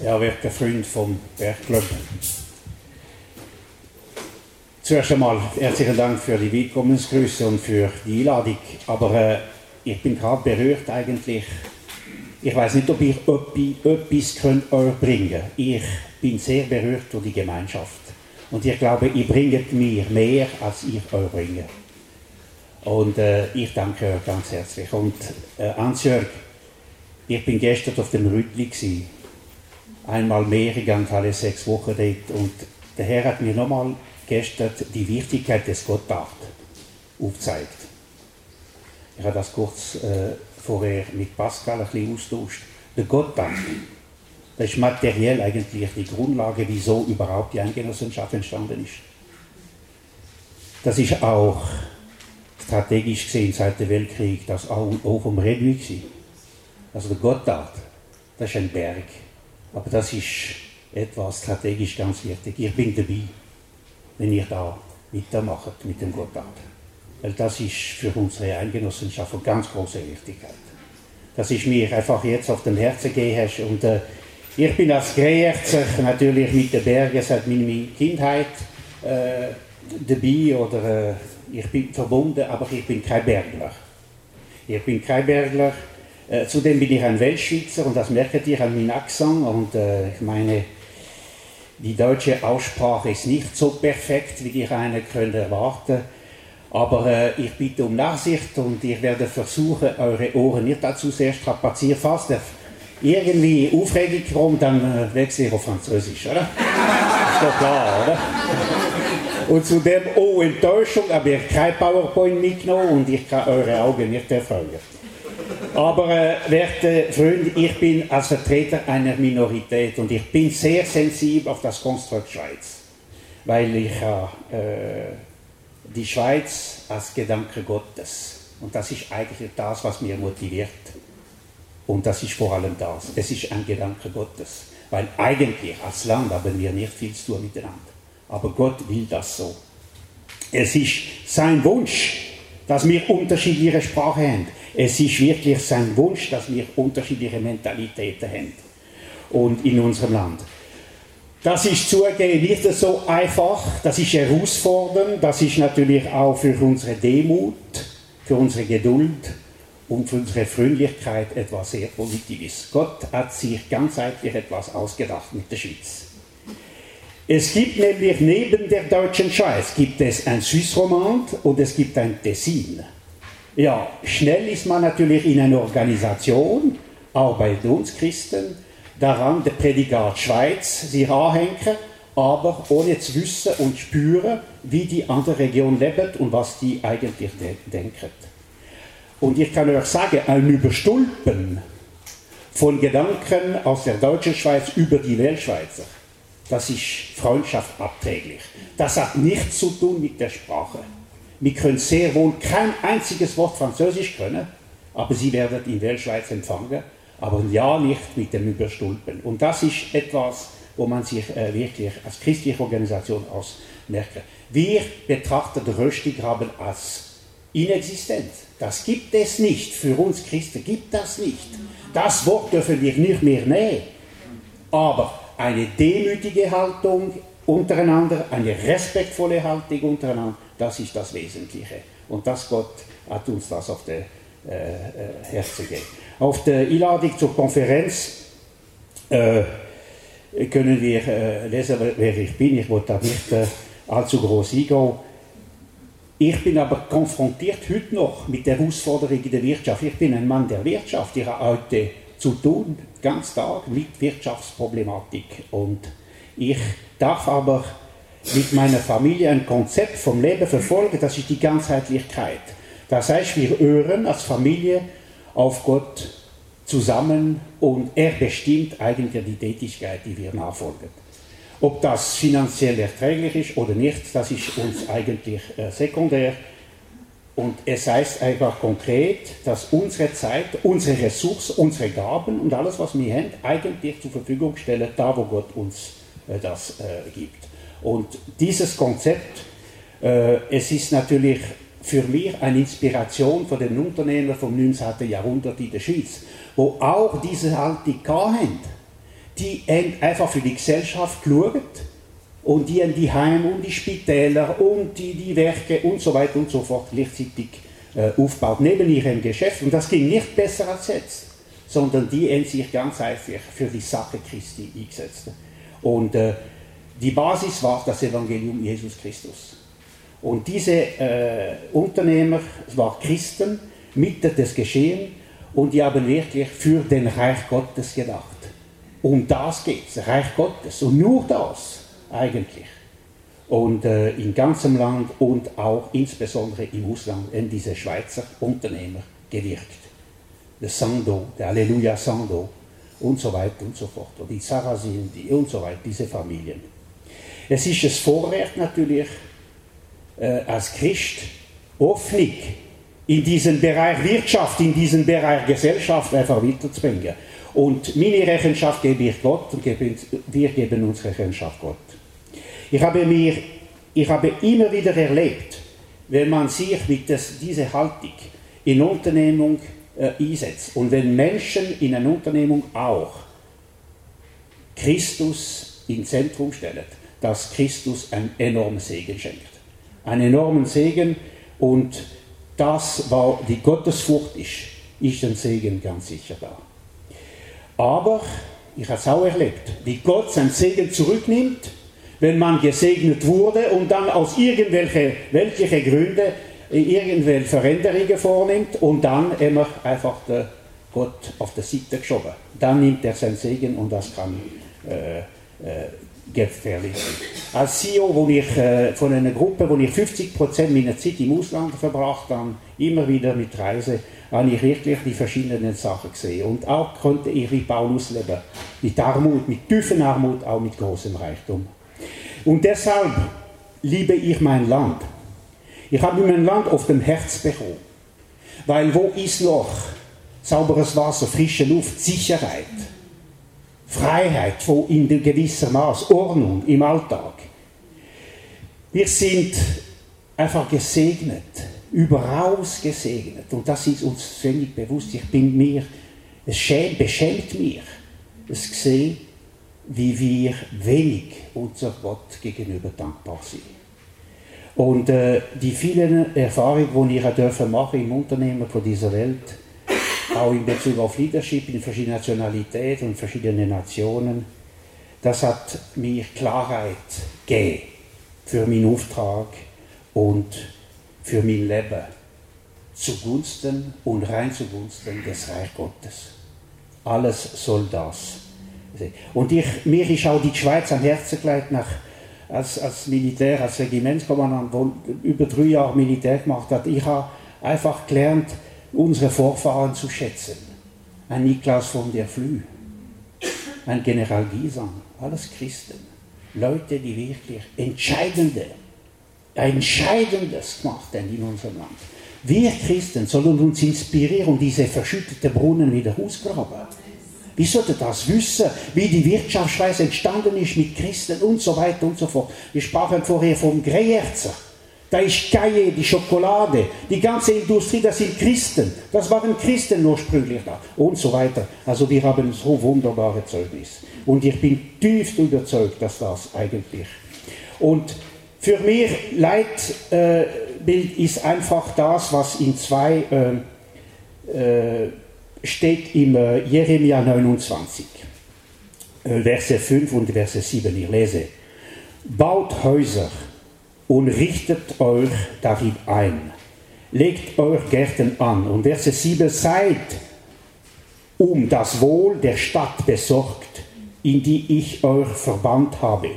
Er wird der Freund vom Bergclub. Zuerst einmal herzlichen Dank für die Willkommensgrüße und für die Einladung. Aber äh, ich bin gerade berührt eigentlich. Ich weiß nicht, ob ich etwas könnt euch bringen Ich bin sehr berührt durch die Gemeinschaft. Und ich glaube, ihr bringt mir mehr, als ich euch bringe. Und äh, ich danke euch ganz herzlich. Und äh, Ansjörg, ich bin gestern auf dem Rütli gewesen. Einmal mehr, ich alle sechs Wochen dort. Und der Herr hat mir nochmal gestern die Wichtigkeit des Gotthard aufgezeigt. Ich habe das kurz äh, vorher mit Pascal ein bisschen austauscht. Der Gotthard, das ist materiell eigentlich die Grundlage, wieso überhaupt die Eingenossenschaft entstanden ist. Das ist auch strategisch gesehen seit dem Weltkrieg das A und O vom gewesen. Also der Gotthard, das ist ein Berg. Aber das ist etwas strategisch ganz wichtig. Ich bin dabei, wenn ihr da weitermacht mit dem Gotthard. Weil das ist für unsere Eingenossenschaft von ganz großer Wichtigkeit. Das ist mir einfach jetzt auf dem Herzen gegeben und äh, ich bin als Greyerzer natürlich mit den Bergen seit meiner Kindheit äh, dabei oder äh, ich bin verbunden, aber ich bin kein Bergler. Ich bin kein Bergler. Äh, zudem bin ich ein Weltschweizer und das merkt ihr an meinem Akzent und äh, ich meine, die deutsche Aussprache ist nicht so perfekt, wie die eine könnte erwarten. Aber äh, ich bitte um Nachsicht und ich werde versuchen, eure Ohren nicht dazu sehr strapazieren. Falls der irgendwie Aufregung kommt, dann äh, wechsle ich auf Französisch, oder? ist doch klar, oder? Und zudem, oh Enttäuschung, aber ich kein PowerPoint mitgenommen und ich kann eure Augen nicht erfreuen. Aber, äh, werte Freunde, ich bin als Vertreter einer Minorität und ich bin sehr sensibel auf das Konstrukt Schweiz. Weil ich äh, die Schweiz als Gedanke Gottes. Und das ist eigentlich das, was mir motiviert. Und das ist vor allem das. Es ist ein Gedanke Gottes. Weil eigentlich als Land haben wir nicht viel zu tun miteinander. Aber Gott will das so. Es ist sein Wunsch, dass wir unterschiedliche Sprache haben. Es ist wirklich sein Wunsch, dass wir unterschiedliche Mentalitäten haben. Und in unserem Land. Das ist zugegeben nicht so einfach, das ist herausfordernd, das ist natürlich auch für unsere Demut, für unsere Geduld und für unsere Freundlichkeit etwas sehr Positives. Gott hat sich ganzheitlich etwas ausgedacht mit der Schweiz. Es gibt nämlich neben der deutschen Schweiz gibt es ein Süßromand und es gibt ein Tessin. Ja, schnell ist man natürlich in einer Organisation, auch bei uns Christen, daran der Prädikat Schweiz sich anhängen, aber ohne zu wissen und spüren, wie die andere Region lebt und was die eigentlich de denken. Und ich kann euch sagen, ein Überstülpen von Gedanken aus der deutschen Schweiz über die Weltschweizer das ist Freundschaft abträglich. Das hat nichts zu tun mit der Sprache. Wir können sehr wohl kein einziges Wort Französisch können, aber Sie werden in Weltschweiz empfangen, aber ja nicht mit dem Überstulpen. Und das ist etwas, wo man sich äh, wirklich als christliche Organisation ausmerkt. Wir betrachten Röstigraben als inexistent. Das gibt es nicht. Für uns Christen gibt das nicht. Das Wort dürfen wir nicht mehr nehmen. Aber eine demütige Haltung untereinander, eine respektvolle Haltung untereinander, das ist das Wesentliche. Und das Gott hat uns das auf der äh, äh, Herzen gegeben. Auf der Einladung zur Konferenz äh, können wir äh, lesen, wer ich bin. Ich wollte da nicht äh, allzu groß eingehen. Ich bin aber konfrontiert heute noch mit der Herausforderung in der Wirtschaft. Ich bin ein Mann der Wirtschaft. Ich habe heute zu tun, ganz Tag mit Wirtschaftsproblematik. Und ich darf aber mit meiner Familie ein Konzept vom Leben verfolgen, das ist die Ganzheitlichkeit. Das heißt, wir hören als Familie auf Gott zusammen und er bestimmt eigentlich die Tätigkeit, die wir nachfolgen. Ob das finanziell erträglich ist oder nicht, das ist uns eigentlich äh, sekundär. Und es heißt einfach konkret, dass unsere Zeit, unsere Ressourcen, unsere Gaben und alles, was wir haben, eigentlich zur Verfügung stellen, da wo Gott uns das äh, gibt. Und dieses Konzept, äh, es ist natürlich für mich eine Inspiration von den Unternehmern vom 19. Jahrhundert in der Schweiz, wo auch diese Haltung haben. die einfach für die Gesellschaft geschaut und die haben die Heim und die Spitäler und die, die Werke und so weiter und so fort gleichzeitig äh, aufgebaut, neben ihrem Geschäft. Und das ging nicht besser als jetzt, sondern die haben sich ganz einfach für die Sache Christi eingesetzt. Und äh, die Basis war das Evangelium Jesus Christus. Und diese äh, Unternehmer waren Christen, Mitte des Geschehens, und die haben wirklich für den Reich Gottes gedacht. Um das geht es, Reich Gottes. Und nur das eigentlich. Und äh, in ganzem Land und auch insbesondere im Ausland haben diese Schweizer Unternehmer gewirkt. Der Sando, der Alleluia Sando und so weiter und so fort. Und die Sarrazin die und so weiter, diese Familien. Es ist ein Vorrecht natürlich, äh, als Christ Hoffnung in diesen Bereich Wirtschaft, in diesen Bereich Gesellschaft einfach weiterzubringen. Und meine Rechenschaft gebe ich Gott und wir geben uns Rechenschaft Gott. Ich habe, mir, ich habe immer wieder erlebt, wenn man sich mit dieser Haltung in Unternehmung äh, einsetzt und wenn Menschen in einer Unternehmung auch Christus ins Zentrum stellen, dass Christus einen enormen Segen schenkt. Einen enormen Segen und das, war die Gottesfurcht ist, ist ein Segen ganz sicher da. Aber ich habe es auch erlebt, wie Gott seinen Segen zurücknimmt, wenn man gesegnet wurde und dann aus irgendwelchen weltlichen Gründen irgendwelche Veränderungen vornimmt und dann immer einfach der Gott auf der Seite geschoben. Dann nimmt er seinen Segen und das kann äh, äh, gefährlich sein. Als CEO wo ich, äh, von einer Gruppe, wo ich 50% meiner Zeit im Ausland verbracht habe, immer wieder mit Reisen, habe ich wirklich die verschiedenen Sachen gesehen. Und auch konnte ich wie Paulus leben. Mit Armut, mit tiefen Armut, auch mit großem Reichtum. Und deshalb liebe ich mein Land. Ich habe mein Land auf dem Herz bekommen. Weil wo ist noch sauberes Wasser, frische Luft, Sicherheit, Freiheit, wo in gewisser Maß, Ordnung im Alltag. Wir sind einfach gesegnet, überaus gesegnet. Und das ist uns völlig bewusst. Ich bin mir, es schämt, beschämt mich, es sehe, wie wir wenig unser Gott gegenüber dankbar sind. Und äh, die vielen Erfahrungen, die ich dürfen machen im Unternehmen von dieser Welt, auch in Bezug auf Leadership in verschiedenen Nationalitäten und verschiedenen Nationen, das hat mir Klarheit gegeben für meinen Auftrag und für mein Leben zugunsten und rein zugunsten des Reich Gottes. Alles soll das. Und ich, mir ist auch die Schweiz am Herzen gelegt nach als, als Militär, als Regimentskommandant, wo über drei Jahre Militär gemacht hat, ich habe einfach gelernt, unsere Vorfahren zu schätzen. Ein Niklas von der Flü, ein General Gisang, alles Christen. Leute, die wirklich entscheidende, Entscheidendes gemacht haben in unserem Land. Wir Christen sollen uns inspirieren und diese verschütteten Brunnen wieder ausgraben. Wie sollte das wissen, wie die Wirtschaftsweise entstanden ist mit Christen und so weiter und so fort. Wir sprachen vorher vom Greyerzer. Da ist Caille, die Schokolade, die ganze Industrie, das sind Christen. Das waren Christen ursprünglich da und so weiter. Also wir haben so wunderbare Zeugnis. Und ich bin tief überzeugt, dass das eigentlich. Und für mich Leitbild ist einfach das, was in zwei äh, äh, steht im äh, Jeremia 29, äh, Verse 5 und Verse 7. Ich lese. Baut Häuser und richtet euch darin ein. Legt euch Gärten an. Und Verse 7. Seid um das Wohl der Stadt besorgt, in die ich euch verbannt habe.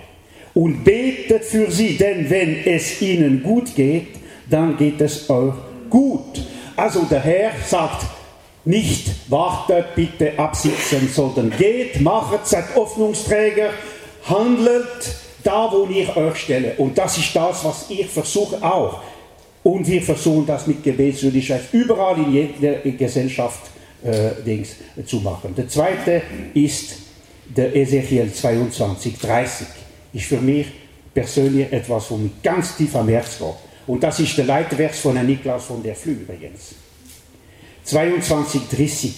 Und betet für sie, denn wenn es ihnen gut geht, dann geht es euch gut. Also der Herr sagt, nicht wartet, bitte absitzen, sondern geht, macht, seid Hoffnungsträger, handelt da, wo ich euch stelle. Und das ist das, was ich versuche auch. Und wir versuchen das mit Gebetswürdigkeit überall in jeder Gesellschaft äh, Dings, äh, zu machen. Der zweite ist der Ezechiel 22, 30. Ist für mich persönlich etwas, wo mir ganz tief am Herz geht. Und das ist der Leitvers von Herrn Niklas von der Flü übrigens. 22, 30.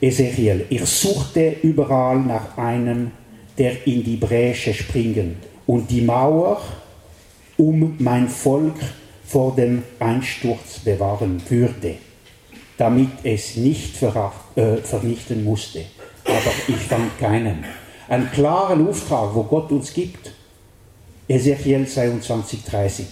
Ezechiel, ich suchte überall nach einem, der in die Bresche springen und die Mauer um mein Volk vor dem Einsturz bewahren würde, damit es nicht äh, vernichten musste. Aber ich fand keinen. Einen klaren Auftrag, wo Gott uns gibt. Ezechiel 22, 30.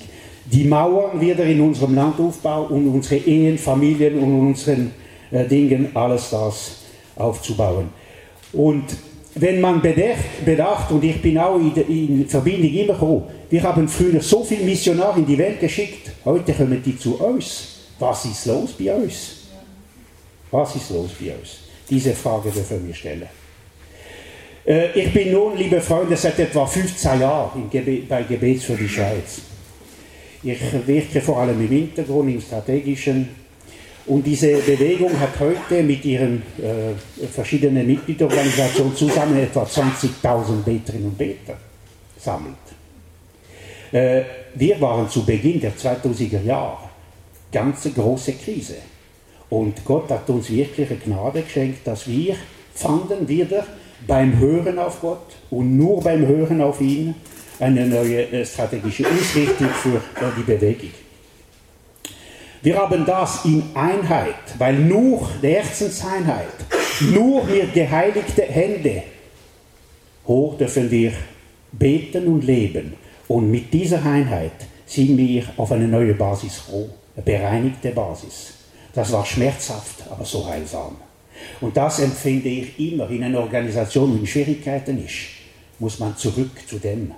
Die Mauern wieder in unserem Land aufbauen und unsere Ehen, Familien und unseren äh, Dingen, alles das aufzubauen. Und wenn man bedacht, bedacht und ich bin auch in, in Verbindung immer gekommen, wir haben früher so viele Missionare in die Welt geschickt, heute kommen die zu uns. Was ist los bei uns? Was ist los bei uns? Diese Frage dürfen wir stellen. Äh, ich bin nun, liebe Freunde, seit etwa 15 Jahren bei Gebet für die Schweiz. Ich wirke vor allem im Hintergrund, im strategischen und diese Bewegung hat heute mit ihren äh, verschiedenen Mitgliedsorganisationen zusammen etwa 20.000 Beterinnen und Beter sammelt. Äh, wir waren zu Beginn der 2000er Jahre ganz große Krise. Und Gott hat uns wirklich Gnade geschenkt, dass wir fanden wieder beim Hören auf Gott und nur beim Hören auf ihn eine neue äh, strategische Ausrichtung für äh, die Bewegung. Wir haben das in Einheit, weil nur der Herzenseinheit, nur mit geheiligten Hände, hoch dürfen wir beten und leben. Und mit dieser Einheit sind wir auf eine neue Basis froh, eine bereinigte Basis. Das war schmerzhaft, aber so heilsam. Und das empfinde ich immer in einer Organisation, die in Schwierigkeiten ist, muss man zurück zu dem,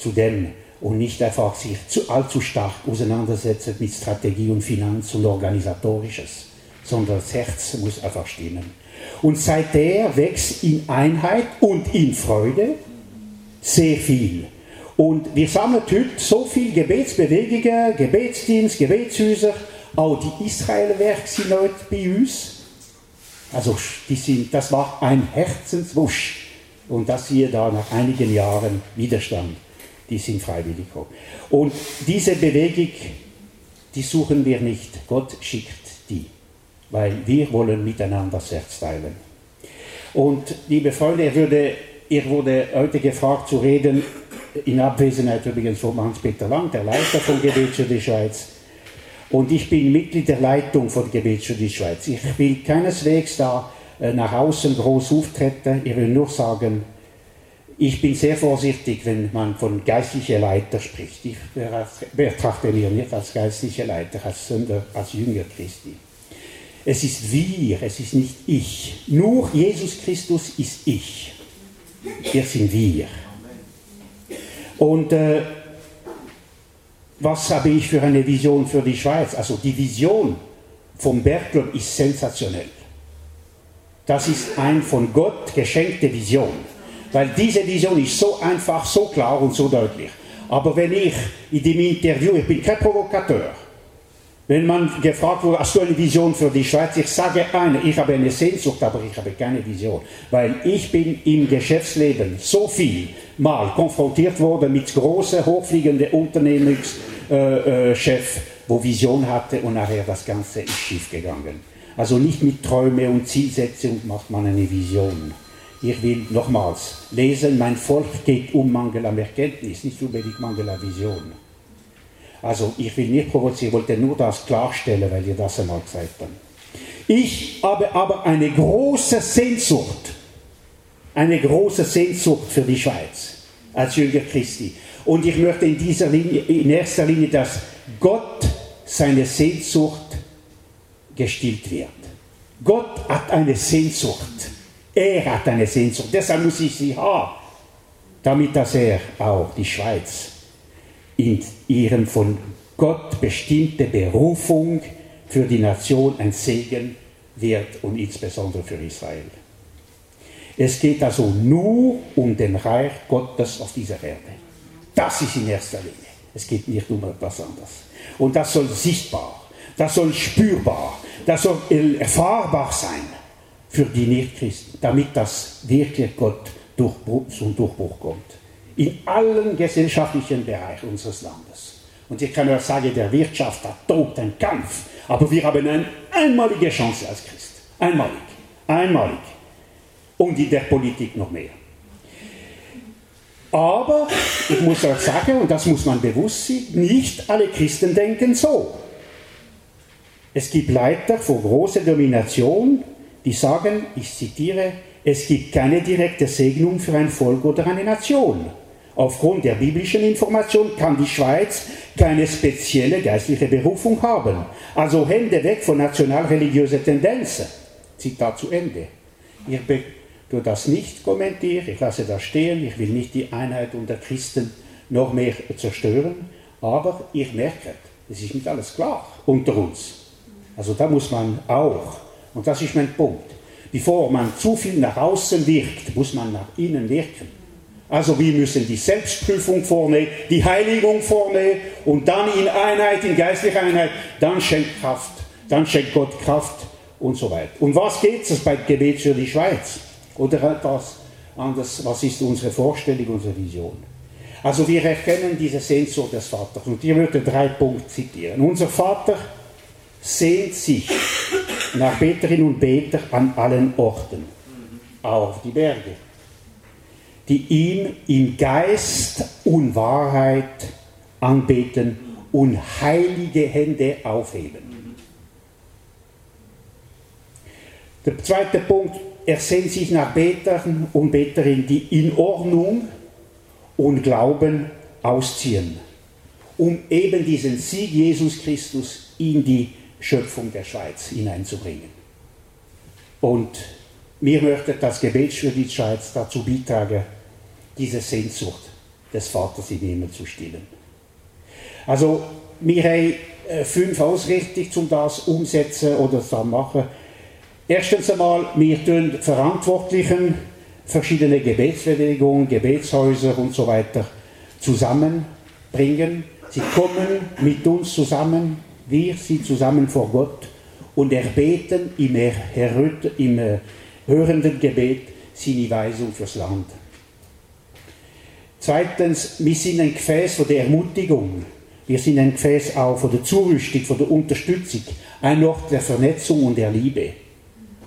zu dem, und nicht einfach sich zu, allzu stark auseinandersetzen mit Strategie und Finanz und Organisatorisches, sondern das Herz muss einfach stimmen. Und seither wächst in Einheit und in Freude sehr viel. Und wir sammeln heute so viele Gebetsbewegungen, Gebetsdienst, Gebetshäuser, auch die Israelwerke sind heute bei uns. Also die sind, das war ein Herzenswusch. Und das hier da nach einigen Jahren Widerstand die sind freiwillig gekommen. Und diese Bewegung, die suchen wir nicht. Gott schickt die, weil wir wollen miteinander das Herz teilen. Und liebe Freunde, ihr, würde, ihr wurde heute gefragt zu reden, in Abwesenheit übrigens von Hans-Peter Lang, der Leiter von Gebet für die Schweiz. Und ich bin Mitglied der Leitung von Gebet für die Schweiz. Ich will keineswegs da äh, nach außen groß auftreten. Ich will nur sagen, ich bin sehr vorsichtig, wenn man von geistlicher Leiter spricht. Ich betrachte mich nicht als geistlicher Leiter, sondern als Jünger Christi. Es ist wir, es ist nicht ich. Nur Jesus Christus ist ich. Wir sind wir. Und äh, was habe ich für eine Vision für die Schweiz? Also die Vision vom Bergclub ist sensationell. Das ist eine von Gott geschenkte Vision. Weil diese Vision ist so einfach, so klar und so deutlich. Aber wenn ich in dem Interview, ich bin kein Provokateur, wenn man gefragt wurde, hast du eine Vision für die Schweiz? Ich sage eine, ich habe eine Sehnsucht, aber ich habe keine Vision. Weil ich bin im Geschäftsleben so viel mal konfrontiert worden mit großen, hochfliegenden Unternehmenschefs, äh, äh, wo Vision hatte und nachher das Ganze ist schief gegangen. Also nicht mit Träume und Zielsetzung macht man eine Vision. Ich will nochmals lesen, mein Volk geht um Mangel an Erkenntnis, nicht unbedingt Mangel an Vision. Also ich will nicht provozieren, ich wollte nur das klarstellen, weil ihr das einmal gesagt habt. Ich habe aber eine große Sehnsucht, eine große Sehnsucht für die Schweiz als Jünger Christi. Und ich möchte in dieser Linie, in erster Linie, dass Gott seine Sehnsucht gestillt wird. Gott hat eine Sehnsucht er hat eine Sehnsucht, deshalb muss ich sie haben, damit dass er auch die Schweiz in ihren von Gott bestimmte Berufung für die Nation ein Segen wird und insbesondere für Israel. Es geht also nur um den Reich Gottes auf dieser Erde. Das ist in erster Linie. Es geht nicht um etwas anderes. Und das soll sichtbar, das soll spürbar, das soll erfahrbar sein für die Nichtchristen, damit das wirklich Gott zum Durchbruch kommt. In allen gesellschaftlichen Bereichen unseres Landes. Und ich kann nur sagen, der Wirtschaft hat tot ein Kampf, aber wir haben eine einmalige Chance als Christ. Einmalig. Einmalig. Und in der Politik noch mehr. Aber ich muss euch sagen, und das muss man bewusst sein, nicht alle Christen denken so. Es gibt Leiter vor großer Domination, die sagen, ich zitiere, es gibt keine direkte Segnung für ein Volk oder eine Nation. Aufgrund der biblischen Information kann die Schweiz keine spezielle geistliche Berufung haben. Also Hände weg von nationalreligiösen Tendenzen. Zitat zu Ende. Ich tue das nicht kommentieren, ich lasse das stehen, ich will nicht die Einheit unter Christen noch mehr zerstören, aber ich merke, es ist nicht alles klar unter uns. Also da muss man auch, und das ist mein Punkt, bevor man zu viel nach außen wirkt, muss man nach innen wirken. Also wir müssen die Selbstprüfung vornehmen, die Heiligung vornehmen und dann in Einheit, in geistlicher Einheit, dann schenkt Kraft, dann schenkt Gott Kraft und so weiter. Und was geht es bei Gebet für die Schweiz? Oder etwas anderes, was ist unsere Vorstellung, unsere Vision? Also wir erkennen diese Sehnsucht des Vaters und ich würde drei Punkte zitieren. Unser Vater sehnt sich nach Beterinnen und Beter an allen Orten, auch auf die Berge, die ihm in Geist und Wahrheit anbeten und heilige Hände aufheben. Der zweite Punkt, er sehnt sich nach Betern und Beterinnen, die in Ordnung und Glauben ausziehen, um eben diesen Sieg Jesus Christus in die Schöpfung der Schweiz hineinzubringen. Und mir möchte das Gebet für die Schweiz dazu beitragen, diese Sehnsucht des Vaters in Himmel zu stillen. Also, wir haben äh, fünf Ausrichtungen, um das umsetzen oder zu machen. Erstens einmal, wir tun Verantwortlichen verschiedene Gebetsbewegungen, Gebetshäuser und so weiter zusammenbringen. Sie kommen mit uns zusammen, wir sind zusammen vor Gott und erbeten im, im äh, hörenden Gebet seine Weisung fürs Land. Zweitens, wir sind ein Gefäß von der Ermutigung. Wir sind ein Gefäß auch von der Zurüstung, von der Unterstützung, ein Ort der Vernetzung und der Liebe.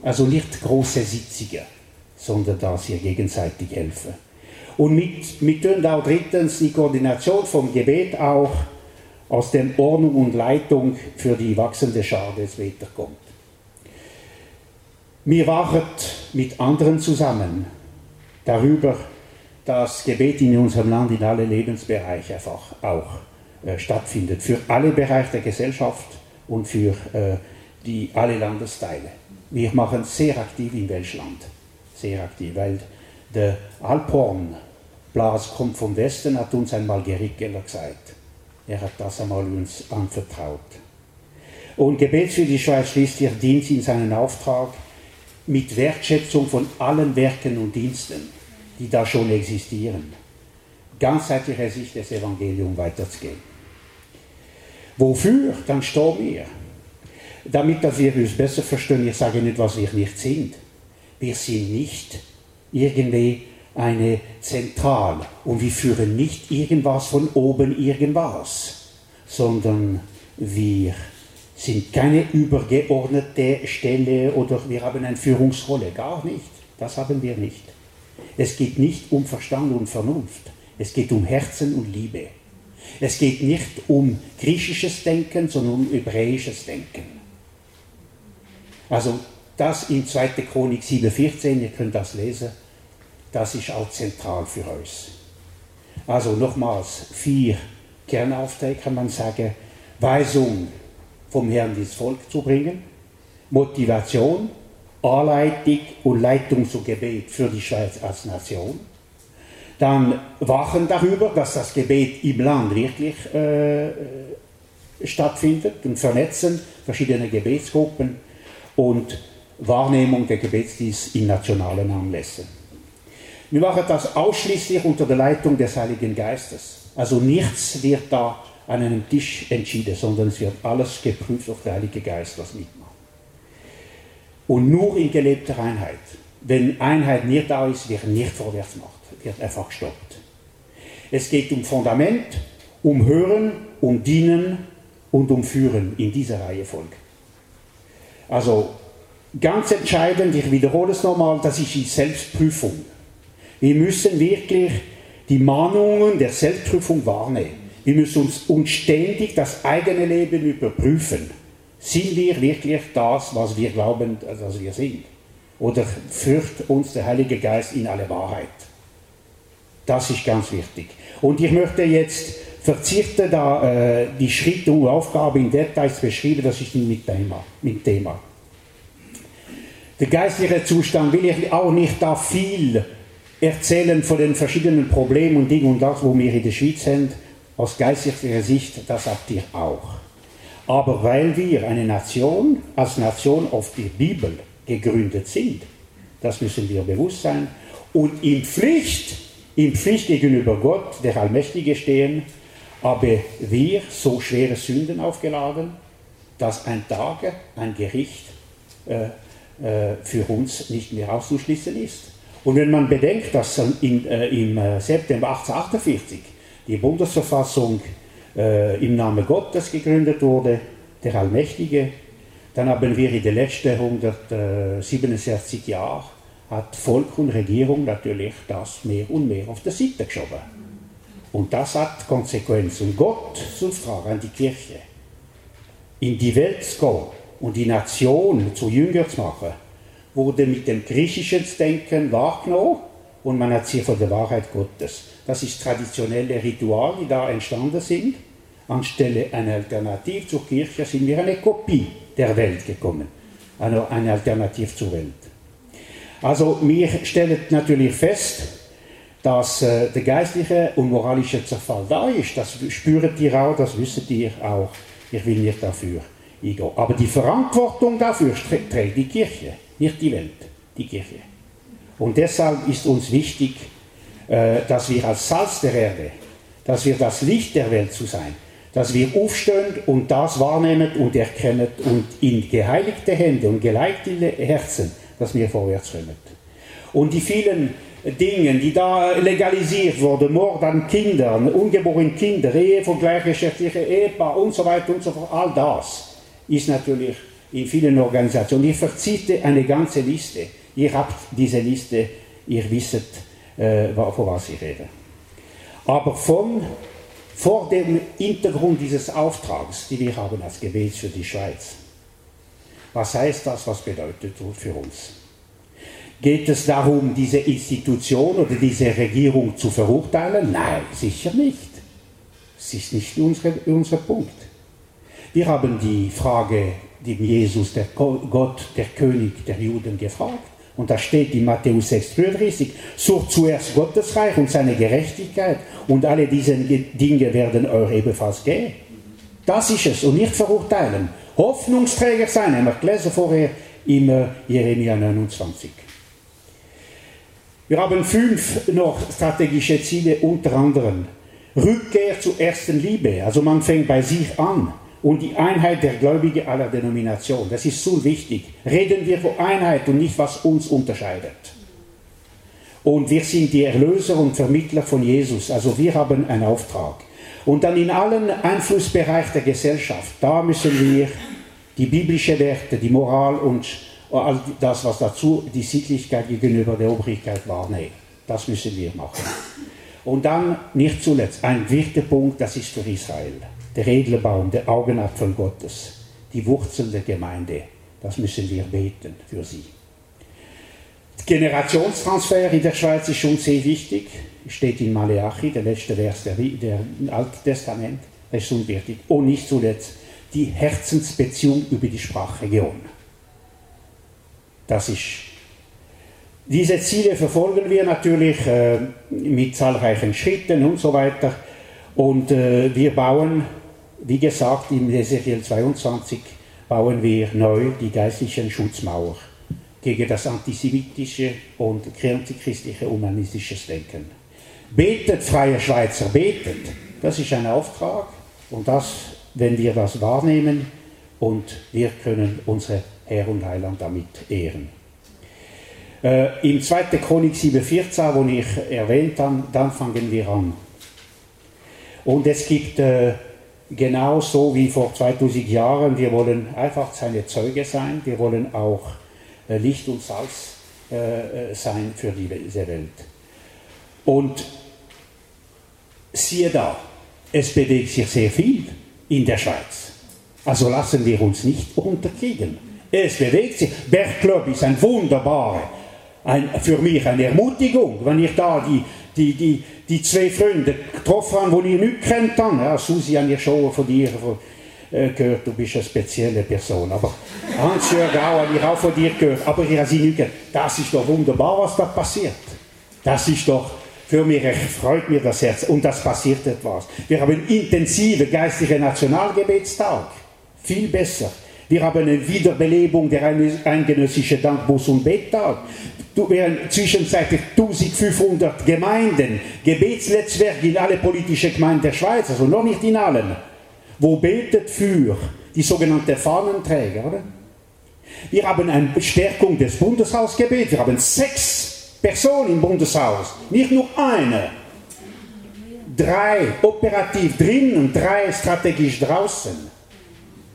Also nicht große Sitzungen, sondern dass wir gegenseitig helfen. Und mit, mit auch drittens die Koordination vom Gebet auch aus der Ordnung und Leitung für die wachsende Schar des weiterkommt. Wir wachen mit anderen zusammen darüber, dass Gebet in unserem Land in alle Lebensbereiche einfach auch äh, stattfindet, für alle Bereiche der Gesellschaft und für äh, die, alle Landesteile. Wir machen sehr aktiv in Welschland, sehr aktiv, weil der Alphornblas kommt vom Westen, hat uns einmal Gerrit Geller gesagt. Er hat das einmal uns anvertraut. Und Gebet für die Schweiz schließt ihr Dienst in seinen Auftrag mit Wertschätzung von allen Werken und Diensten, die da schon existieren. Ganzheitlicher Sicht des Evangeliums weiterzugehen. Wofür? Dann stehen wir. Damit dass wir uns besser verstehen, ich sage nicht, was wir nicht sind. Wir sind nicht irgendwie eine Zentral und wir führen nicht irgendwas von oben irgendwas, sondern wir sind keine übergeordnete Stelle oder wir haben eine Führungsrolle, gar nicht. Das haben wir nicht. Es geht nicht um Verstand und Vernunft, es geht um Herzen und Liebe. Es geht nicht um griechisches Denken, sondern um hebräisches Denken. Also das in 2. Chronik 7,14, ihr könnt das lesen das ist auch zentral für uns. Also nochmals, vier Kernaufträge kann man sagen. Weisung vom Herrn ins Volk zu bringen, Motivation, Anleitung und Leitung zu Gebet für die Schweiz als Nation. Dann wachen darüber, dass das Gebet im Land wirklich äh, stattfindet und vernetzen verschiedene Gebetsgruppen und Wahrnehmung der Gebetsdienst in nationalen Anlässen. Wir machen das ausschließlich unter der Leitung des Heiligen Geistes. Also nichts wird da an einem Tisch entschieden, sondern es wird alles geprüft auf der Heilige Geist, was mitmacht. Und nur in gelebter Einheit. Wenn Einheit nicht da ist, wird nicht vorwärts gemacht, wird einfach gestoppt. Es geht um Fundament, um Hören, um Dienen und um Führen in dieser Reihenfolge. Also ganz entscheidend, ich wiederhole es nochmal, das ist die Selbstprüfung. Wir müssen wirklich die Mahnungen der Selbstprüfung wahrnehmen. Wir müssen uns, uns ständig das eigene Leben überprüfen. Sind wir wirklich das, was wir glauben, dass wir sind? Oder führt uns der Heilige Geist in alle Wahrheit? Das ist ganz wichtig. Und ich möchte jetzt verzichten, da äh, die Schritte und Aufgaben in Details beschreiben, das ist nicht mit Thema. Mit Thema. Der geistliche Zustand will ich auch nicht da viel erzählen von den verschiedenen Problemen und Dingen und das, wo wir in der Schweiz haben. Aus geistlicher Sicht, das habt ihr auch. Aber weil wir eine Nation, als Nation auf die Bibel gegründet sind, das müssen wir bewusst sein, und in Pflicht, in Pflicht gegenüber Gott, der Allmächtige stehen, aber wir so schwere Sünden aufgeladen, dass ein Tag, ein Gericht äh, äh, für uns nicht mehr auszuschließen ist. Und wenn man bedenkt, dass in, äh, im äh, September 1848 die Bundesverfassung äh, im Namen Gottes gegründet wurde, der Allmächtige, dann haben wir in den letzten 167 Jahren hat Volk und Regierung natürlich das mehr und mehr auf der Seite geschoben. Und das hat Konsequenzen. Gott zu fragen an die Kirche, in die Welt zu gehen und die Nation zu Jünger zu machen, wurde mit dem griechischen Denken wahrgenommen und man hat sie von der Wahrheit Gottes. Das ist traditionelle Ritual, die da entstanden sind. Anstelle einer Alternative zur Kirche sind wir eine Kopie der Welt gekommen, eine, eine Alternative zur Welt. Also wir stellen natürlich fest, dass äh, der geistliche und moralische Zerfall da ist. Das spürt ihr auch, das wisst ihr auch. Ich will nicht dafür eingehen. Aber die Verantwortung dafür trägt die Kirche, nicht die Welt, die Kirche. Und deshalb ist uns wichtig, äh, dass wir als Salz der Erde, dass wir das Licht der Welt zu sein, dass wir aufstehen und das wahrnehmen und erkennen und in geheiligte Hände und geleitete Herzen, dass wir vorwärts kommen. Und die vielen Dinge, die da legalisiert wurden, Mord an Kindern, ungeborene Kinder, Ehe von gleichgeschlechtlichen Ehepaar und so weiter und so fort, all das ist natürlich in vielen Organisationen. Ich verziehe eine ganze Liste. Ihr habt diese Liste, ihr wisst, äh, von was ich rede. Aber von, vor dem Hintergrund dieses Auftrags, den wir haben als Gebet für die Schweiz, was heißt das, was bedeutet das für uns? Geht es darum, diese Institution oder diese Regierung zu verurteilen? Nein, sicher nicht. Es ist nicht unser, unser Punkt. Wir haben die Frage, die Jesus, der Gott, der König der Juden, gefragt. Und da steht in Matthäus 6,33, sucht zuerst Gottes Reich und seine Gerechtigkeit und alle diese Dinge werden euch ebenfalls gehen. Das ist es und nicht verurteilen. Hoffnungsträger sein, haben wir gelesen vorher im äh, Jeremia 29. Wir haben fünf noch strategische Ziele, unter anderem Rückkehr zur ersten Liebe. Also man fängt bei sich an und die Einheit der Gläubigen aller Denominationen. Das ist so wichtig. Reden wir von Einheit und nicht, was uns unterscheidet. Und wir sind die Erlöser und Vermittler von Jesus. Also wir haben einen Auftrag. Und dann in allen Einflussbereichen der Gesellschaft, da müssen wir die biblischen Werte, die Moral und all das, was dazu, die Sittlichkeit gegenüber der Obrigkeit wahrnehmen. Das müssen wir machen. Und dann, nicht zuletzt, ein wichtiger Punkt, das ist für Israel der edle Baum, der Augenapfel Gottes, die Wurzel der Gemeinde. Das müssen wir beten für sie. Generationstransfer in der Schweiz ist schon sehr wichtig. Steht in Maleachi, der letzte Vers der, der Alten Testament. Das ist wichtig. Und nicht zuletzt die Herzensbeziehung über die Sprachregion. Das ist. Diese Ziele verfolgen wir natürlich äh, mit zahlreichen Schritten und so weiter. Und äh, wir bauen wie gesagt, in Ezechiel 22 bauen wir neu die geistlichen Schutzmauer gegen das antisemitische und christliche humanistische Denken. Betet, freie Schweizer, betet. Das ist ein Auftrag und das, wenn wir das wahrnehmen und wir können unsere Herr und Heiland damit ehren. Äh, Im 2. Chronik 7,14, wo ich erwähnt habe, dann fangen wir an. Und es gibt äh, genauso wie vor 2000 Jahren. Wir wollen einfach seine Zeuge sein. Wir wollen auch äh, Licht und Salz äh, sein für diese Welt. Und siehe da, es bewegt sich sehr viel in der Schweiz. Also lassen wir uns nicht unterkriegen. Es bewegt sich. Bergclub ist ein wunderbarer, ein, für mich eine Ermutigung, wenn ich da die, die, die, die zwei Freunde getroffen habe, die ich nicht kennt habe. Ja, Susi habe ich schon von dir äh, gehört, du bist eine spezielle Person. Aber Hans-Jörg habe ich auch von dir gehört. Aber ich habe sie nicht gehört. Das ist doch wunderbar, was da passiert. Das ist doch für mich freut mir das Herz und das passiert etwas. Wir haben intensive geistliche Nationalgebetstag. Viel besser. Wir haben eine Wiederbelebung der eingenössischen Dankbus- und Bettag. Während zwischenzeitlich 1500 Gemeinden, Gebetsnetzwerke in alle politischen Gemeinden der Schweiz, also noch nicht in allen, wo betet für die sogenannten Fahnenträger. Oder? Wir haben eine Bestärkung des Bundeshausgebets. Wir haben sechs Personen im Bundeshaus, nicht nur eine. Drei operativ drin und drei strategisch draußen.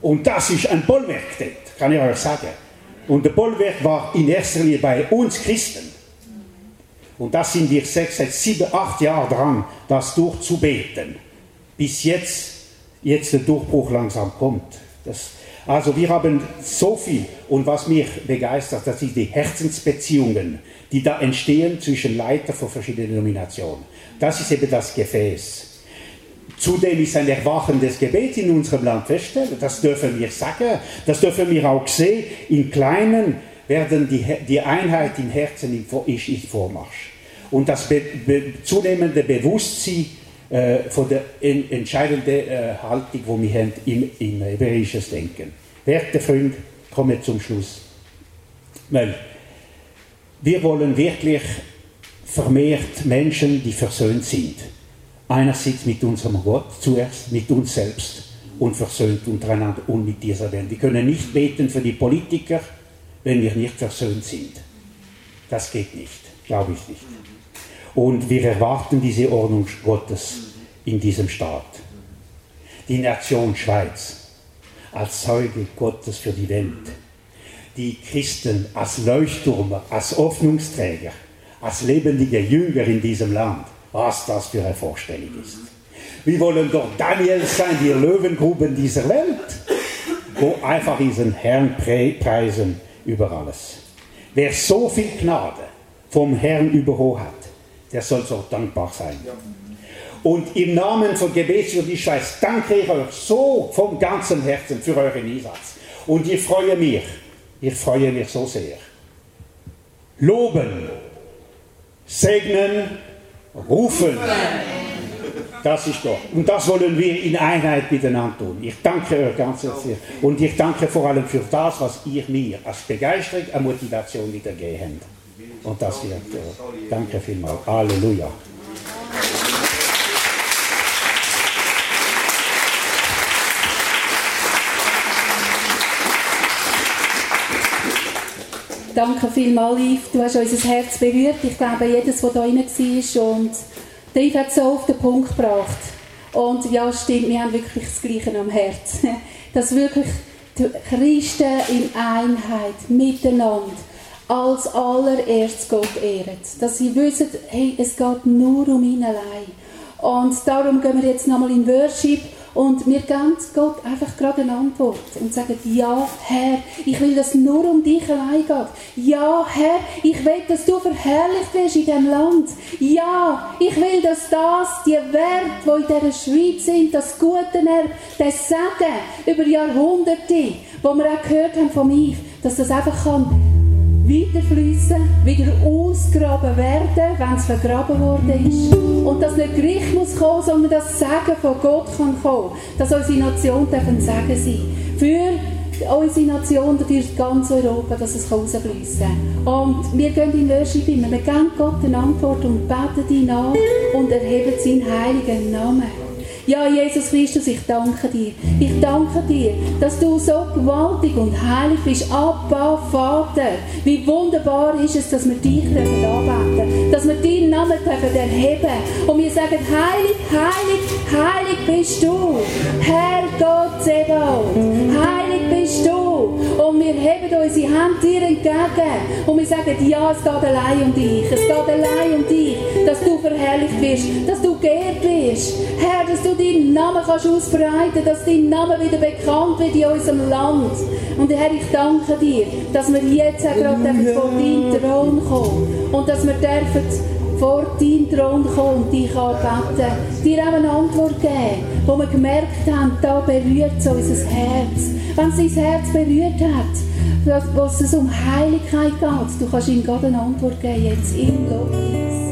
Und das ist ein Bollwerk dort, kann ich euch sagen. Und der Bollwerk war in erster Linie bei uns Christen. Und da sind wir sechs, seit sieben, acht Jahren dran, das durchzubeten. Bis jetzt, jetzt der Durchbruch langsam kommt. Das, also wir haben so viel. Und was mich begeistert, das sind die Herzensbeziehungen, die da entstehen zwischen Leitern von verschiedenen Denominationen. Das ist eben das Gefäß. Zudem ist ein erwachendes Gebet in unserem Land feststellen. Das dürfen wir sagen. Das dürfen wir auch sehen. In Kleinen werden die, die Einheit im Herzen ist in Vormarsch. Und das be, be, zunehmende Bewusstsein äh, von der en, entscheidenden äh, Haltung, die wir haben im, im hebräischen Denken. Werte Freunde, komme zum Schluss. Weil wir wollen wirklich vermehrt Menschen, die versöhnt sind einerseits mit unserem Gott, zuerst mit uns selbst und versöhnt untereinander und mit dieser Welt. Wir können nicht beten für die Politiker, wenn wir nicht versöhnt sind. Das geht nicht, glaube ich nicht. Und wir erwarten diese Ordnung Gottes in diesem Staat. Die Nation Schweiz als Zeuge Gottes für die Welt. Die Christen als Leuchtturm, als Hoffnungsträger, als lebendige Jünger in diesem Land was das für eine Vorstellung ist. Wir wollen doch Daniel sein, die Löwengruben dieser Welt, wo einfach diesen Herrn preisen über alles. Wer so viel Gnade vom Herrn überholt hat, der soll so dankbar sein. Und im Namen von Gebets für die Schweiz danke ich euch so vom ganzen Herzen für euren Einsatz. Und ich freue mich, ich freue mich so sehr. Loben, segnen, rufen. Das ist doch. Und das wollen wir in Einheit miteinander tun. Ich danke euch ganz herzlich. Und ich danke vor allem für das, was ihr mir als Begeisterung und Motivation wiedergegeben habt. Und das wird. Äh, danke vielmals. Halleluja. Danke vielmals, Yves. Du hast unser Herz berührt. Ich glaube, jedes, der da rein war. Und der Yves hat so auf den Punkt gebracht. Und ja, stimmt, wir haben wirklich das Gleiche am Herz. Dass wirklich die Christen in Einheit, miteinander, als allererstes Gott ehren. Dass sie wissen, hey, es geht nur um ihn allein. Und darum gehen wir jetzt nochmal in Worship und wir geben Gott einfach gerade eine Antwort und sagen, ja, Herr, ich will, dass nur um dich allein geht. Ja, Herr, ich will, dass du verherrlicht wirst in diesem Land. Ja, ich will, dass das, die Werte, die in dieser Schweiz sind, das Gute, das Segen über Jahrhunderte, wo wir auch gehört haben von mir, dass das einfach kann weiterfließen, wieder ausgraben werden, wenn es vergraben worden ist. Und dass nicht Gericht muss kommen, sondern das Segen von Gott kann kommen. Dass unsere Nation ein Segen sein Für unsere Nation durch ganz Europa, dass es rausfließen kann. Und wir gehen in Worship immer, wir geben Gott eine Antwort und beten ihn an und erheben seinen heiligen Namen. Ja, Jesus Christus, ich danke dir. Ich danke dir, dass du so gewaltig und heilig bist. Abba, Vater. Wie wunderbar ist es, dass wir dich anbeten Dass wir deinen Namen erheben Und wir sagen, heilig, heilig, heilig bist du. Herr Gott Zebaoth. Heilig bist du. Und wir heben unsere Hand dir entgegen. Und wir sagen, ja, es geht allein um dich. Es geht allein um dich, dass du verherrlicht wirst, dass du geehrt wirst. Herr, dass du deinen Namen kannst ausbreiten, dass dein Name wieder bekannt wird in unserem Land. Und Herr, ich danke dir, dass wir jetzt gerade vor deinen Thron kommen und dass wir dürfen vor deinen Thron kommen und dich anbeten, dir auch eine Antwort geben, wo wir gemerkt haben, da berührt es unser Herz. Wenn es dein Herz berührt hat, was es um Heiligkeit geht, du kannst ihm Gott eine Antwort geben, jetzt im Lobpreis.